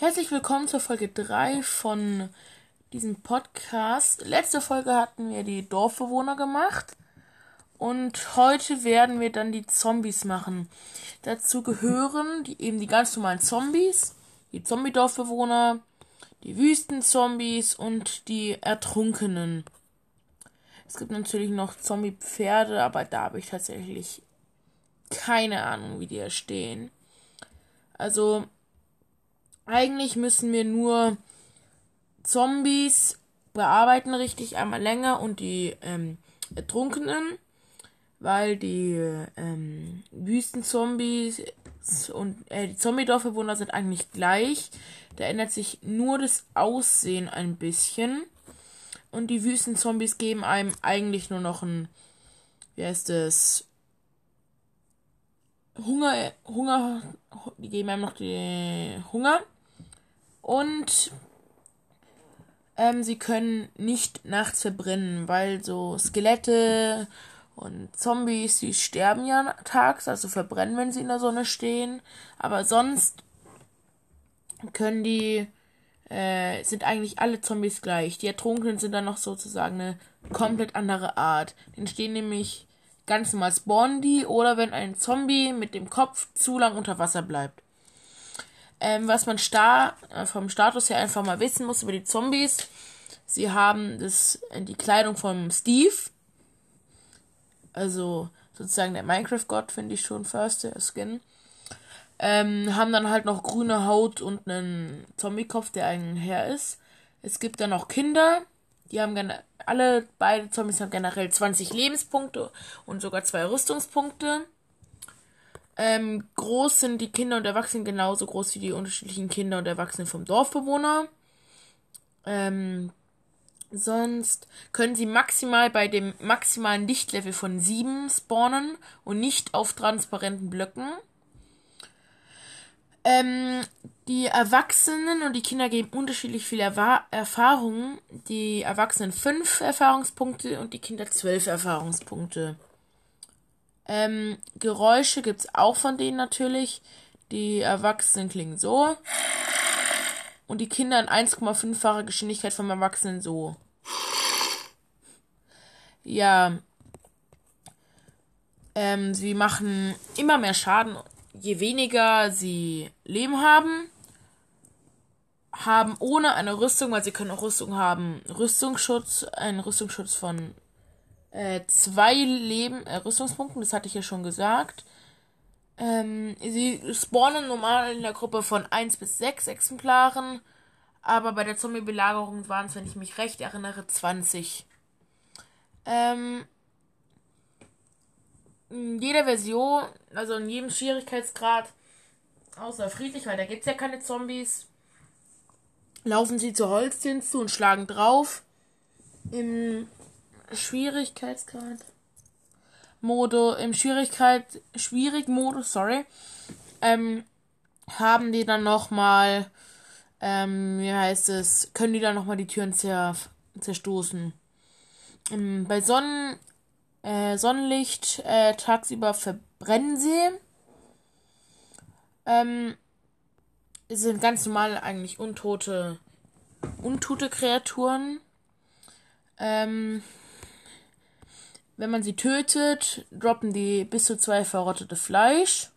Herzlich willkommen zur Folge 3 von diesem Podcast. Letzte Folge hatten wir die Dorfbewohner gemacht und heute werden wir dann die Zombies machen. Dazu gehören die, eben die ganz normalen Zombies, die Zombie-Dorfbewohner, die Wüstenzombies und die Ertrunkenen. Es gibt natürlich noch Zombie-Pferde, aber da habe ich tatsächlich keine Ahnung, wie die da stehen. Also, eigentlich müssen wir nur Zombies bearbeiten richtig einmal länger und die ähm, Ertrunkenen, weil die ähm, Wüstenzombies und äh, die Zombie-Dorfbewohner sind eigentlich gleich. Da ändert sich nur das Aussehen ein bisschen. Und die Wüstenzombies geben einem eigentlich nur noch ein, wie heißt es, Hunger, Hunger, die geben einem noch die Hunger. Und ähm, sie können nicht nachts verbrennen, weil so Skelette und Zombies, die sterben ja tags, also verbrennen, wenn sie in der Sonne stehen. Aber sonst können die, äh, sind eigentlich alle Zombies gleich. Die Ertrunkenen sind dann noch sozusagen eine komplett andere Art. Die stehen nämlich ganz normal spawnen die oder wenn ein Zombie mit dem Kopf zu lang unter Wasser bleibt. Ähm, was man sta äh, vom Status her einfach mal wissen muss über die Zombies. Sie haben das, äh, die Kleidung von Steve. Also sozusagen der Minecraft-Gott, finde ich schon first, der Skin. Ähm, haben dann halt noch grüne Haut und einen Zombie-Kopf, der ein Herr ist. Es gibt dann noch Kinder, die haben gerne, alle beide Zombies haben generell 20 Lebenspunkte und sogar zwei Rüstungspunkte. Ähm, groß sind die Kinder und Erwachsenen genauso groß wie die unterschiedlichen Kinder und Erwachsenen vom Dorfbewohner. Ähm, sonst können sie maximal bei dem maximalen Lichtlevel von 7 spawnen und nicht auf transparenten Blöcken. Ähm, die Erwachsenen und die Kinder geben unterschiedlich viel Erfahrung. Die Erwachsenen 5 Erfahrungspunkte und die Kinder 12 Erfahrungspunkte. Ähm, Geräusche gibt es auch von denen natürlich. Die Erwachsenen klingen so. Und die Kinder in 1,5-facher Geschwindigkeit vom Erwachsenen so. Ja. Ähm, sie machen immer mehr Schaden je weniger sie Leben haben, haben ohne eine Rüstung, weil sie können auch Rüstung haben, Rüstungsschutz, einen Rüstungsschutz von äh, zwei Leben, äh, Rüstungspunkten, das hatte ich ja schon gesagt. Ähm, sie spawnen normal in der Gruppe von 1 bis 6 Exemplaren, aber bei der Zombie-Belagerung waren es, wenn ich mich recht erinnere, 20. Ähm, in jeder Version, also in jedem Schwierigkeitsgrad, außer friedlich, weil da gibt es ja keine Zombies, laufen sie zu Holztins zu und schlagen drauf. Im Schwierigkeitsgrad. Modo, im Schwierigkeit, schwierig Modus, sorry, ähm, haben die dann nochmal, ähm, wie heißt es, können die dann nochmal die Türen zer, zerstoßen. Ähm, bei Sonnen, äh, Sonnenlicht äh, tagsüber verbrennen sie. Ähm, sind ganz normal eigentlich untote, untote Kreaturen. Ähm, wenn man sie tötet, droppen die bis zu zwei verrottete Fleisch.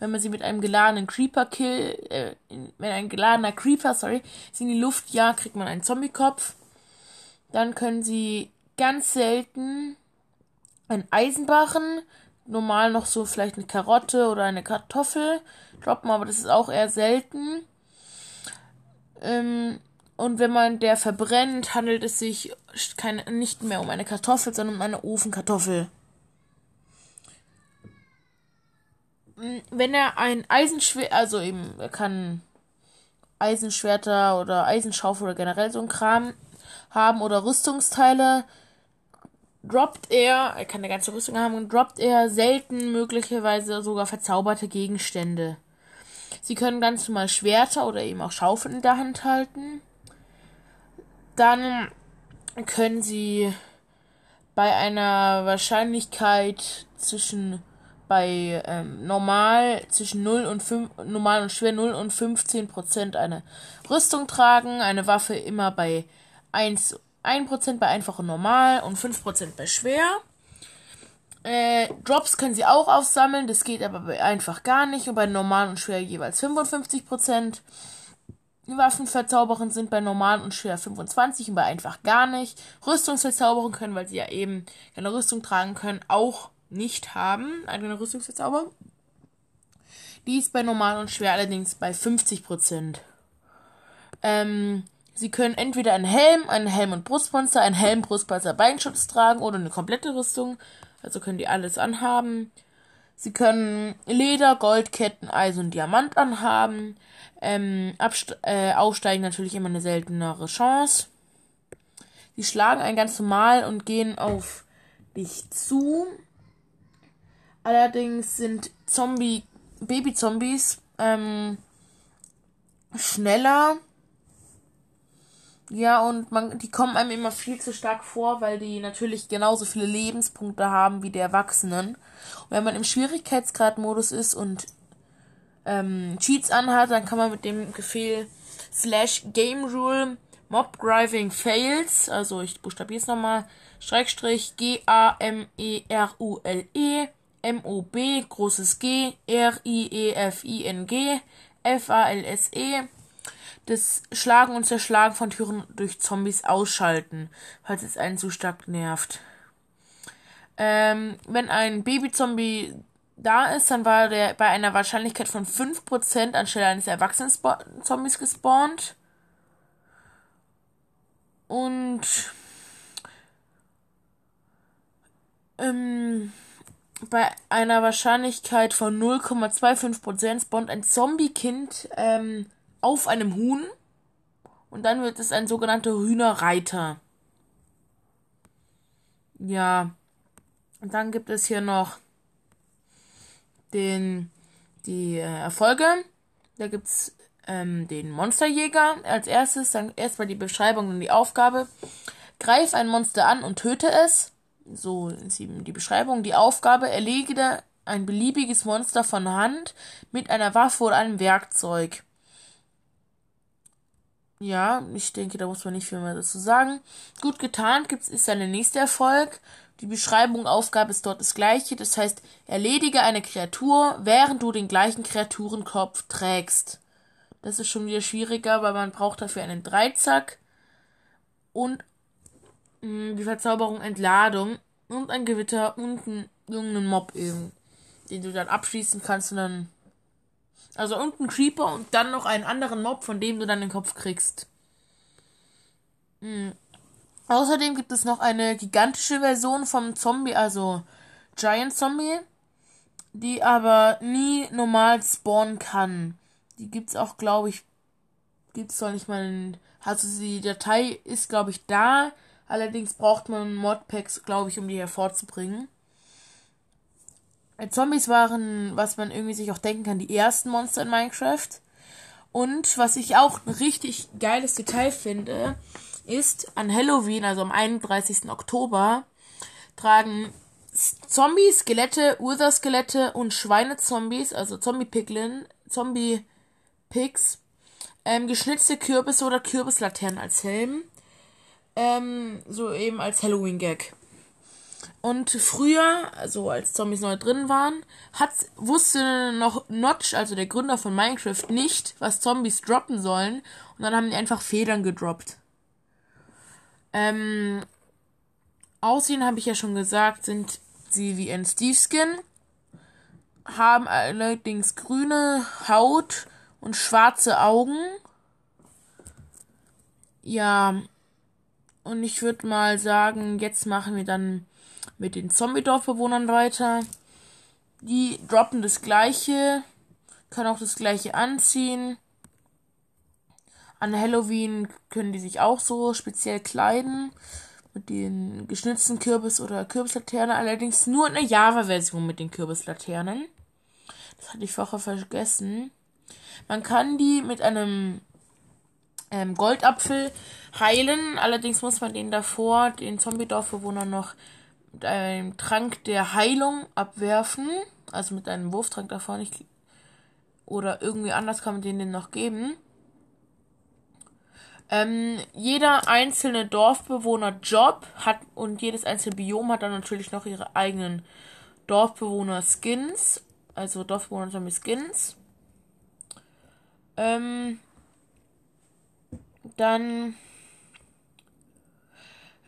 Wenn man sie mit einem geladenen Creeper kill, äh, wenn ein geladener Creeper, sorry, sie in die Luft jagt, kriegt man einen Zombie-Kopf. Dann können sie ganz selten ein Eisenbarren, normal noch so vielleicht eine Karotte oder eine Kartoffel droppen, aber das ist auch eher selten. Ähm, und wenn man der verbrennt, handelt es sich keine, nicht mehr um eine Kartoffel, sondern um eine Ofenkartoffel. Mm, wenn er ein Eisenschwert, also eben, er kann Eisenschwerter oder Eisenschaufel oder generell so ein Kram haben oder Rüstungsteile, droppt er, er kann eine ganze Rüstung haben und droppt er selten möglicherweise sogar verzauberte Gegenstände. Sie können ganz normal Schwerter oder eben auch Schaufeln in der Hand halten. Dann können sie bei einer Wahrscheinlichkeit zwischen bei ähm, normal zwischen 0 und 5, normal und schwer 0 und 15 Prozent eine Rüstung tragen, eine Waffe immer bei 1, 1 Prozent bei einfach und normal und 5 Prozent bei schwer. Äh, Drops können sie auch aufsammeln, das geht aber bei einfach gar nicht und bei normal und schwer jeweils 55 Prozent. Waffenverzauberung sind bei normal und schwer 25 und bei einfach gar nicht. Rüstungsverzauberung können, weil sie ja eben keine Rüstung tragen können, auch nicht haben. Eine Rüstungsverzauberung. Die ist bei normal und schwer allerdings bei 50%. Ähm, sie können entweder einen Helm, einen Helm und Brustpanzer, einen Helm, Brustpanzer, Beinschutz tragen oder eine komplette Rüstung. Also können die alles anhaben. Sie können Leder, Goldketten, Eisen und Diamant anhaben. Ähm, äh, aufsteigen natürlich immer eine seltenere Chance. Sie schlagen ein ganz normal und gehen auf dich zu. Allerdings sind Zombie, Baby-Zombies ähm, schneller. Ja, und man, die kommen einem immer viel zu stark vor, weil die natürlich genauso viele Lebenspunkte haben wie die Erwachsenen. Und wenn man im Schwierigkeitsgrad-Modus ist und ähm, Cheats anhat, dann kann man mit dem Befehl slash game rule mob driving fails, also ich buchstabiere es nochmal, Schrägstrich G-A-M-E-R-U-L-E M-O-B, großes G, R-I-E-F-I-N-G, F-A-L-S-E, das Schlagen und Zerschlagen von Türen durch Zombies ausschalten, falls es einen zu stark nervt. Ähm, wenn ein Babyzombie da ist, dann war der bei einer Wahrscheinlichkeit von 5% anstelle eines erwachsenen Zombies gespawnt. Und ähm, bei einer Wahrscheinlichkeit von 0,25% spawnt ein Zombie-Kind ähm, auf einem Huhn. Und dann wird es ein sogenannter Hühnerreiter. Ja. Und dann gibt es hier noch den, die äh, Erfolge. Da gibt's ähm, den Monsterjäger als erstes, dann erstmal die Beschreibung und die Aufgabe. Greif ein Monster an und töte es. So ist die Beschreibung. Die Aufgabe, erlege ein beliebiges Monster von Hand mit einer Waffe oder einem Werkzeug. Ja, ich denke, da muss man nicht viel mehr dazu sagen. Gut getan gibt's, ist der nächste Erfolg. Die Beschreibung, Aufgabe ist dort das gleiche. Das heißt, erledige eine Kreatur, während du den gleichen Kreaturenkopf trägst. Das ist schon wieder schwieriger, weil man braucht dafür einen Dreizack und mh, hm, die Verzauberung Entladung und ein Gewitter und einen jungen Mob eben, den du dann abschließen kannst und dann also und ein Creeper und dann noch einen anderen Mob, von dem du dann den Kopf kriegst. Mhm. Außerdem gibt es noch eine gigantische Version vom Zombie, also Giant Zombie, die aber nie normal spawnen kann. Die gibt's auch, glaube ich, gibt's doch nicht mal in, also die Datei ist, glaube ich, da. Allerdings braucht man Modpacks, glaube ich, um die hervorzubringen. Zombies waren, was man irgendwie sich auch denken kann, die ersten Monster in Minecraft. Und was ich auch ein richtig geiles Detail finde, ist, an Halloween, also am 31. Oktober, tragen Zombies, Skelette, Ursa-Skelette und Schweinezombies, also Zombie-Piglin, Zombie-Pigs, ähm, geschnitzte Kürbisse oder Kürbislaternen als Helm. Ähm, so eben als Halloween-Gag. Und früher, also als Zombies neu drin waren, hat, wusste noch Notch, also der Gründer von Minecraft, nicht, was Zombies droppen sollen. Und dann haben die einfach Federn gedroppt. Ähm, Aussehen habe ich ja schon gesagt, sind sie wie ein Steve Skin, haben allerdings grüne Haut und schwarze Augen. Ja, und ich würde mal sagen, jetzt machen wir dann mit den Zombie-Dorfbewohnern weiter. Die droppen das gleiche, können auch das gleiche anziehen. An Halloween können die sich auch so speziell kleiden. Mit den geschnitzten Kürbis- oder Kürbislaternen. Allerdings nur in der Java-Version mit den Kürbislaternen. Das hatte ich vorher vergessen. Man kann die mit einem ähm, Goldapfel heilen. Allerdings muss man den davor, den Zombie-Dorfbewohner, noch mit einem Trank der Heilung abwerfen. Also mit einem Wurftrank davon. Ich, oder irgendwie anders kann man denen den noch geben. Ähm, jeder einzelne Dorfbewohner Job hat und jedes einzelne Biom hat dann natürlich noch ihre eigenen Dorfbewohner Skins. Also Dorfbewohner Zombie Skins. Ähm, dann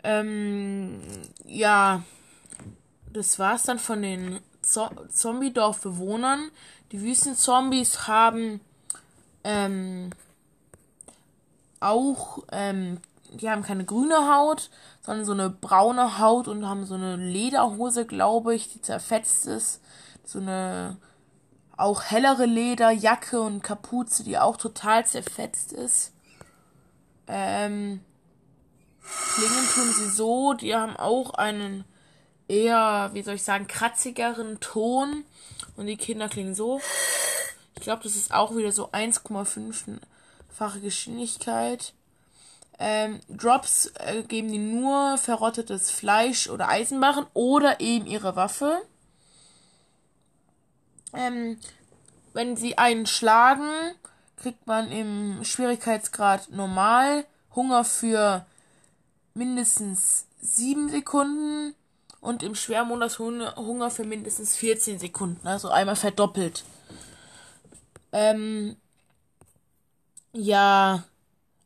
ähm, ja, das war's dann von den Zo Zombie-Dorfbewohnern. Die Wüstenzombies haben ähm, auch, ähm, die haben keine grüne Haut, sondern so eine braune Haut und haben so eine Lederhose, glaube ich, die zerfetzt ist. So eine auch hellere Lederjacke und Kapuze, die auch total zerfetzt ist. Ähm, klingen tun sie so, die haben auch einen eher, wie soll ich sagen, kratzigeren Ton. Und die Kinder klingen so. Ich glaube, das ist auch wieder so 1,5-fache Geschwindigkeit. Ähm, Drops äh, geben die nur verrottetes Fleisch oder Eisenbarren oder eben ihre Waffe. Ähm, wenn sie einen schlagen, kriegt man im Schwierigkeitsgrad normal Hunger für mindestens 7 Sekunden und im Schwermodus Hunger für mindestens 14 Sekunden, also einmal verdoppelt. Ähm, ja,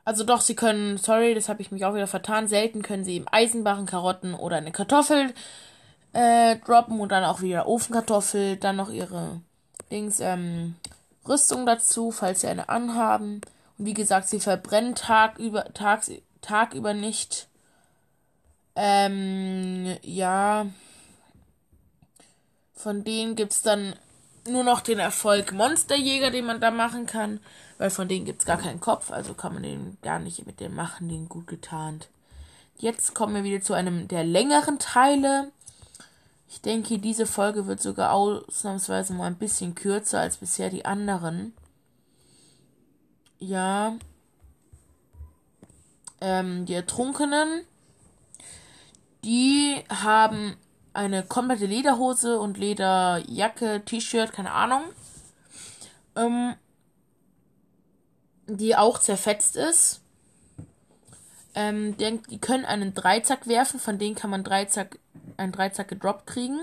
also doch, sie können, sorry, das habe ich mich auch wieder vertan, selten können sie eben Eisenbarren, Karotten oder eine Kartoffel äh, droppen und dann auch wieder Ofenkartoffel, dann noch ihre Dings, ähm, Rüstung dazu, falls sie eine anhaben. Und wie gesagt, sie verbrennen Tag über, Tag, Tag über nicht. Ähm, ja. Von denen gibt's dann nur noch den Erfolg Monsterjäger, den man da machen kann. Weil von denen gibt's gar keinen Kopf, also kann man den gar nicht mit dem machen, den gut getarnt. Jetzt kommen wir wieder zu einem der längeren Teile. Ich denke, diese Folge wird sogar ausnahmsweise mal ein bisschen kürzer als bisher die anderen. Ja. Ähm, die Ertrunkenen die haben eine komplette Lederhose und Lederjacke, T-Shirt, keine Ahnung. Ähm, die auch zerfetzt ist. Ähm, die können einen Dreizack werfen, von denen kann man Dreizack, einen Dreizack gedroppt kriegen.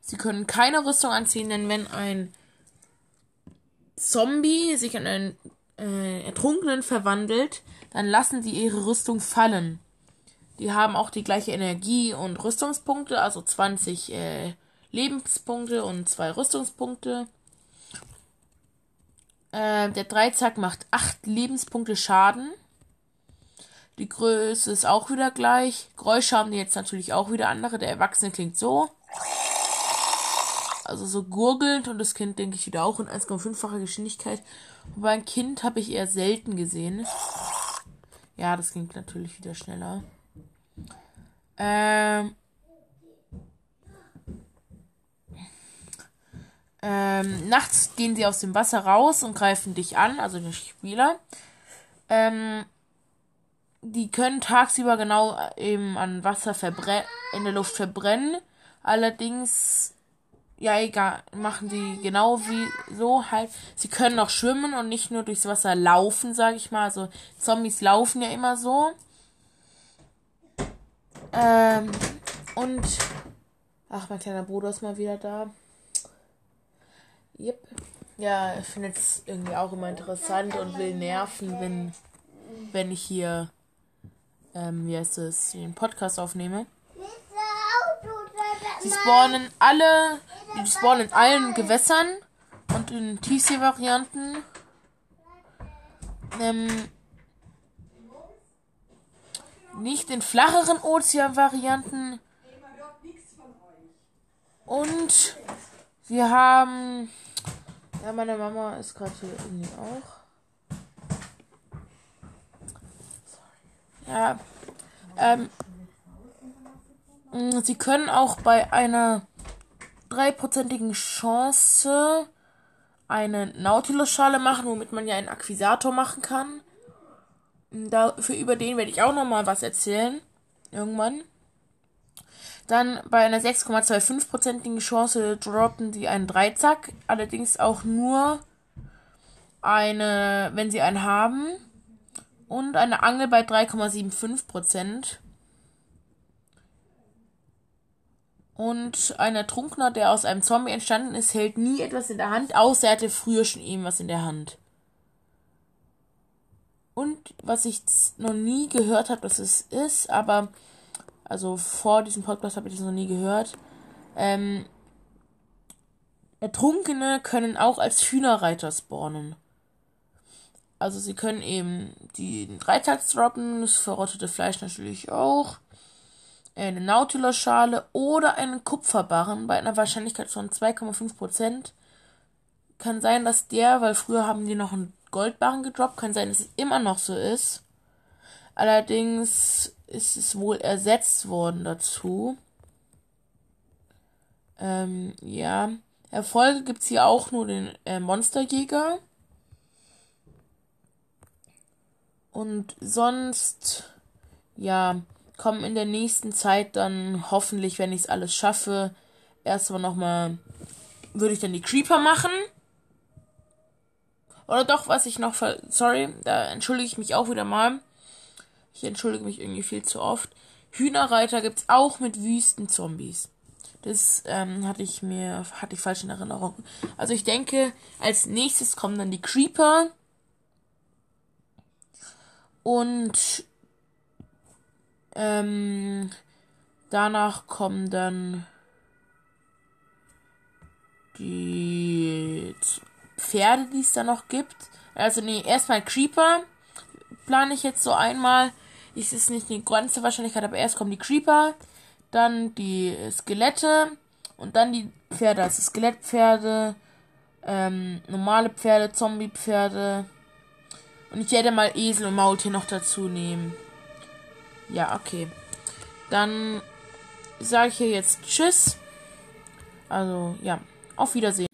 Sie können keine Rüstung anziehen, denn wenn ein Zombie sich in einen äh, Ertrunkenen verwandelt, dann lassen sie ihre Rüstung fallen. Die haben auch die gleiche Energie und Rüstungspunkte, also 20 äh, Lebenspunkte und 2 Rüstungspunkte. Äh, der Dreizack macht 8 Lebenspunkte Schaden. Die Größe ist auch wieder gleich. Geräusche haben die jetzt natürlich auch wieder andere. Der Erwachsene klingt so. Also so gurgelnd und das Kind denke ich wieder auch in 1,5-facher Geschwindigkeit. Wobei ein Kind habe ich eher selten gesehen. Ja, das klingt natürlich wieder schneller. Ähm, ähm, nachts gehen sie aus dem Wasser raus und greifen dich an, also die Spieler. Ähm, die können tagsüber genau eben an Wasser verbrennen, in der Luft verbrennen. Allerdings, ja egal, machen sie genau wie so halt. Sie können auch schwimmen und nicht nur durchs Wasser laufen, sag ich mal. Also Zombies laufen ja immer so. Ähm, und. Ach, mein kleiner Bruder ist mal wieder da. Yep. Ja, ich finde es irgendwie auch immer interessant und will nerven, wenn, wenn ich hier, ähm, wie heißt es, den Podcast aufnehme. Sie spawnen alle, die spawnen in allen Gewässern und in Tiefsee-Varianten. Ähm, nicht in flacheren Ozeanvarianten. Und wir haben. Ja, meine Mama ist gerade hier irgendwie auch. Ja. Ähm, sie können auch bei einer dreiprozentigen Chance eine Nautilus-Schale machen, womit man ja einen Akquisator machen kann. Dafür über den werde ich auch noch mal was erzählen. Irgendwann. Dann bei einer 6,25%igen Chance droppen sie einen Dreizack. Allerdings auch nur eine, wenn sie einen haben. Und eine Angel bei 3,75%. Und ein Ertrunkener, der aus einem Zombie entstanden ist, hält nie etwas in der Hand, außer er hatte früher schon irgendwas in der Hand. Und was ich noch nie gehört habe, dass es ist, aber also vor diesem Podcast habe ich das noch nie gehört. Ähm, Ertrunkene können auch als Hühnerreiter spawnen. Also sie können eben die Dreitags droppen, das verrottete Fleisch natürlich auch eine Nautilus-Schale oder einen Kupferbarren bei einer Wahrscheinlichkeit von 2,5%. Kann sein, dass der, weil früher haben die noch einen Goldbarren gedroppt, kann sein, dass es immer noch so ist. Allerdings ist es wohl ersetzt worden dazu. Ähm, ja. Erfolge gibt es hier auch nur den äh, Monsterjäger. Und sonst, ja, kommen in der nächsten Zeit dann hoffentlich, wenn ich es alles schaffe, erstmal nochmal, würde ich dann die Creeper machen. Oder doch, was ich noch, sorry, da entschuldige ich mich auch wieder mal. Ich entschuldige mich irgendwie viel zu oft. Hühnerreiter gibt's auch mit Wüstenzombies. Das ähm, hatte ich mir, hatte ich falsch in Erinnerung. Also ich denke, als nächstes kommen dann die Creeper. Und ähm, danach kommen dann die Pferde, die es da noch gibt. Also nee, erstmal Creeper plane ich jetzt so einmal. Ist es nicht die ganze Wahrscheinlichkeit, aber erst kommen die Creeper, dann die Skelette und dann die Pferde. Also Skelettpferde, ähm, normale Pferde, Zombiepferde. Und ich werde mal Esel und Maultier noch dazu nehmen. Ja, okay. Dann sage ich hier jetzt Tschüss. Also, ja, auf Wiedersehen.